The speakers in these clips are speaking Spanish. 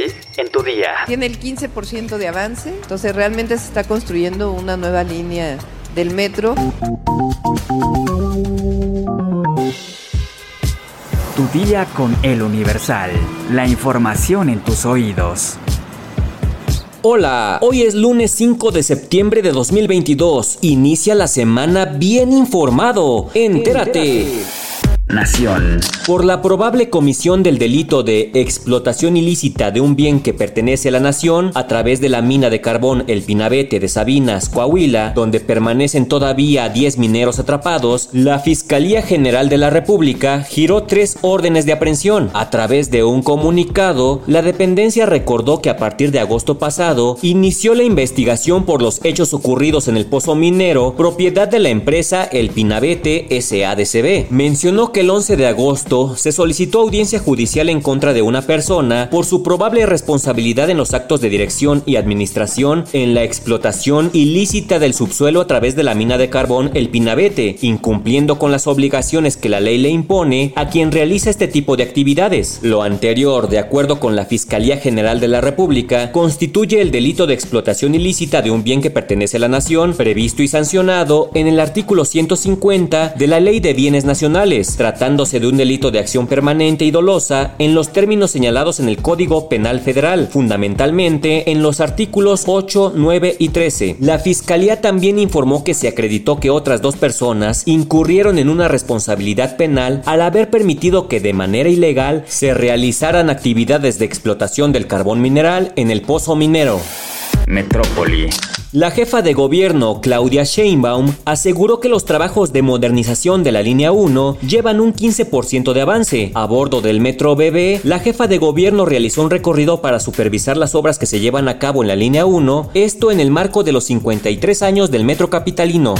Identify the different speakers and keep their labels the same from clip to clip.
Speaker 1: hoy en tu día.
Speaker 2: Tiene el 15% de avance, entonces realmente se está construyendo una nueva línea del metro.
Speaker 1: Tu día con el Universal. La información en tus oídos.
Speaker 3: Hola, hoy es lunes 5 de septiembre de 2022. Inicia la semana bien informado. Entérate.
Speaker 1: Nación.
Speaker 3: Por la probable comisión del delito de explotación ilícita de un bien que pertenece a la nación a través de la mina de carbón El Pinabete de Sabinas, Coahuila, donde permanecen todavía 10 mineros atrapados, la Fiscalía General de la República giró tres órdenes de aprehensión. A través de un comunicado, la dependencia recordó que a partir de agosto pasado inició la investigación por los hechos ocurridos en el pozo minero, propiedad de la empresa El Pinabete SADCB. Mencionó que el 11 de agosto se solicitó audiencia judicial en contra de una persona por su probable responsabilidad en los actos de dirección y administración en la explotación ilícita del subsuelo a través de la mina de carbón El Pinabete, incumpliendo con las obligaciones que la ley le impone a quien realiza este tipo de actividades. Lo anterior, de acuerdo con la Fiscalía General de la República, constituye el delito de explotación ilícita de un bien que pertenece a la nación, previsto y sancionado en el artículo 150 de la Ley de Bienes Nacionales, tratándose de un delito de acción permanente y dolosa en los términos señalados en el Código Penal Federal, fundamentalmente en los artículos 8, 9 y 13. La Fiscalía también informó que se acreditó que otras dos personas incurrieron en una responsabilidad penal al haber permitido que de manera ilegal se realizaran actividades de explotación del carbón mineral en el pozo minero.
Speaker 1: Metrópoli.
Speaker 3: La jefa de gobierno, Claudia Sheinbaum, aseguró que los trabajos de modernización de la línea 1 llevan un 15% de avance. A bordo del Metro BB, la jefa de gobierno realizó un recorrido para supervisar las obras que se llevan a cabo en la línea 1, esto en el marco de los 53 años del Metro Capitalino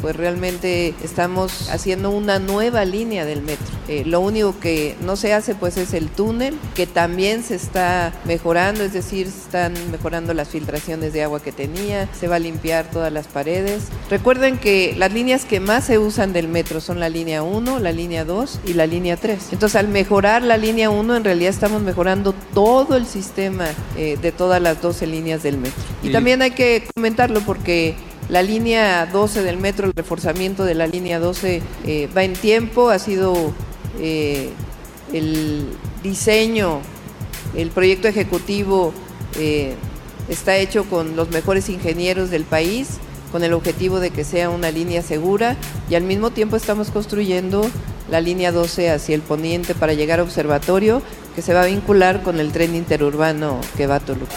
Speaker 2: pues realmente estamos haciendo una nueva línea del metro. Eh, lo único que no se hace pues es el túnel, que también se está mejorando, es decir, se están mejorando las filtraciones de agua que tenía, se va a limpiar todas las paredes. Recuerden que las líneas que más se usan del metro son la línea 1, la línea 2 y la línea 3. Entonces al mejorar la línea 1 en realidad estamos mejorando todo el sistema eh, de todas las 12 líneas del metro. Y también hay que comentarlo porque la línea 12 del metro, el reforzamiento de la línea 12 eh, va en tiempo, ha sido eh, el diseño, el proyecto ejecutivo eh, está hecho con los mejores ingenieros del país, con el objetivo de que sea una línea segura y al mismo tiempo estamos construyendo la línea 12 hacia el poniente para llegar a observatorio que se va a vincular con el tren interurbano que va a Toluca.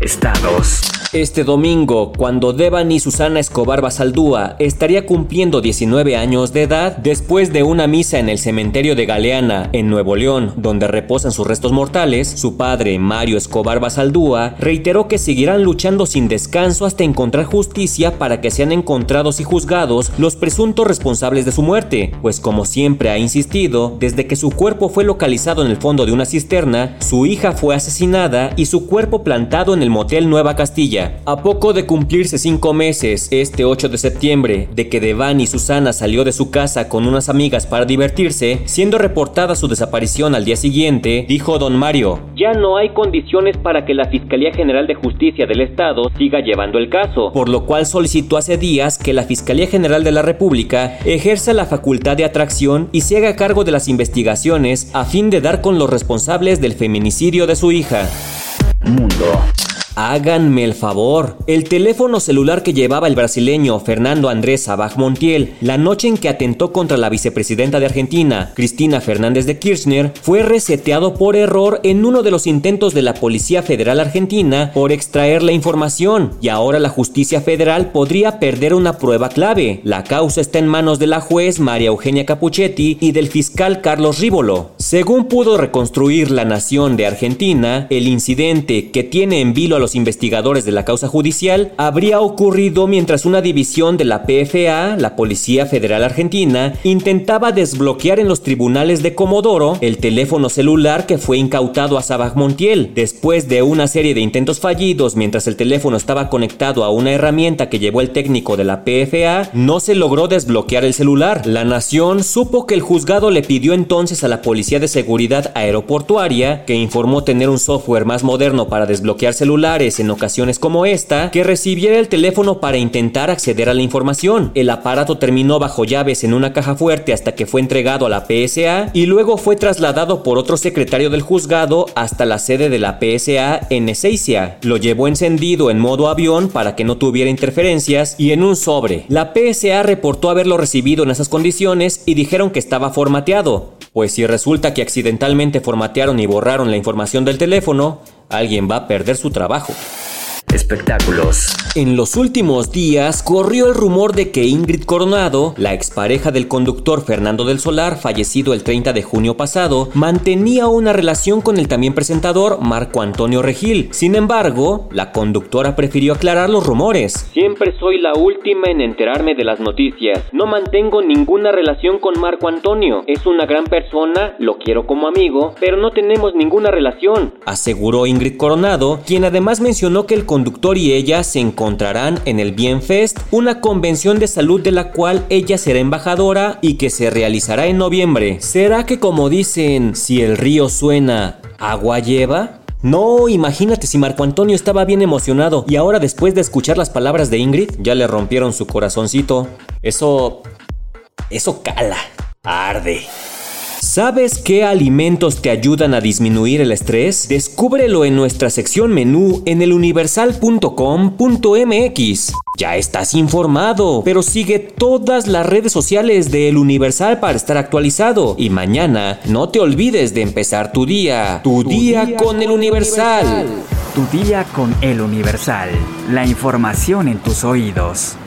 Speaker 1: Estados.
Speaker 3: Este domingo, cuando Devan y Susana Escobar Basaldúa estaría cumpliendo 19 años de edad, después de una misa en el cementerio de Galeana, en Nuevo León, donde reposan sus restos mortales, su padre, Mario Escobar Basaldúa, reiteró que seguirán luchando sin descanso hasta encontrar justicia para que sean encontrados y juzgados los presuntos responsables de su muerte, pues como siempre ha insistido, desde que su cuerpo fue localizado en el fondo de una cisterna, su hija fue asesinada y su cuerpo plantado en el motel Nueva Castilla. A poco de cumplirse cinco meses, este 8 de septiembre, de que Devani Susana salió de su casa con unas amigas para divertirse, siendo reportada su desaparición al día siguiente, dijo don Mario, ya no hay condiciones para que la Fiscalía General de Justicia del Estado siga llevando el caso, por lo cual solicitó hace días que la Fiscalía General de la República ejerza la facultad de atracción y se haga cargo de las investigaciones a fin de dar con los responsables del feminicidio de su hija.
Speaker 1: Mundo.
Speaker 3: Háganme el favor. El teléfono celular que llevaba el brasileño Fernando Andrés Sabaj Montiel la noche en que atentó contra la vicepresidenta de Argentina, Cristina Fernández de Kirchner, fue reseteado por error en uno de los intentos de la Policía Federal Argentina por extraer la información y ahora la justicia federal podría perder una prueba clave. La causa está en manos de la juez María Eugenia Capuchetti y del fiscal Carlos Rívolo. Según pudo reconstruir la Nación de Argentina, el incidente que tiene en vilo a los investigadores de la causa judicial habría ocurrido mientras una división de la PFA, la Policía Federal Argentina, intentaba desbloquear en los tribunales de Comodoro el teléfono celular que fue incautado a Sabaj Montiel. Después de una serie de intentos fallidos mientras el teléfono estaba conectado a una herramienta que llevó el técnico de la PFA, no se logró desbloquear el celular. La Nación supo que el juzgado le pidió entonces a la Policía De Seguridad Aeroportuaria, que informó tener un software más moderno para desbloquear celulares en ocasiones como esta, que recibiera el teléfono para intentar acceder a la información. El aparato terminó bajo llaves en una caja fuerte hasta que fue entregado a la PSA y luego fue trasladado por otro secretario del juzgado hasta la sede de la PSA en Ezeiza. Lo llevó encendido en modo avión para que no tuviera interferencias y en un sobre. La PSA reportó haberlo recibido en esas condiciones y dijeron que estaba formateado. Pues si resulta que accidentalmente formatearon y borraron la información del teléfono, alguien va a perder su trabajo.
Speaker 1: Espectáculos.
Speaker 3: En los últimos días corrió el rumor de que Ingrid Coronado, la expareja del conductor Fernando del Solar, fallecido el 30 de junio pasado, mantenía una relación con el también presentador Marco Antonio Regil. Sin embargo, la conductora prefirió aclarar los rumores. Siempre soy la última en enterarme de las noticias. No mantengo ninguna relación con Marco Antonio. Es una gran persona, lo quiero como amigo, pero no tenemos ninguna relación, aseguró Ingrid Coronado, quien además mencionó que el conductor y ella se encontrarán en el Bienfest, una convención de salud de la cual ella será embajadora y que se realizará en noviembre. ¿Será que como dicen, si el río suena, agua lleva? No, imagínate si Marco Antonio estaba bien emocionado y ahora después de escuchar las palabras de Ingrid, ya le rompieron su corazoncito. Eso... Eso cala. Arde. ¿Sabes qué alimentos te ayudan a disminuir el estrés? Descúbrelo en nuestra sección menú en eluniversal.com.mx. Ya estás informado, pero sigue todas las redes sociales de El Universal para estar actualizado. Y mañana no te olvides de empezar tu día. Tu, día, con, El Universal.
Speaker 1: Tu día con El Universal. La información en tus oídos.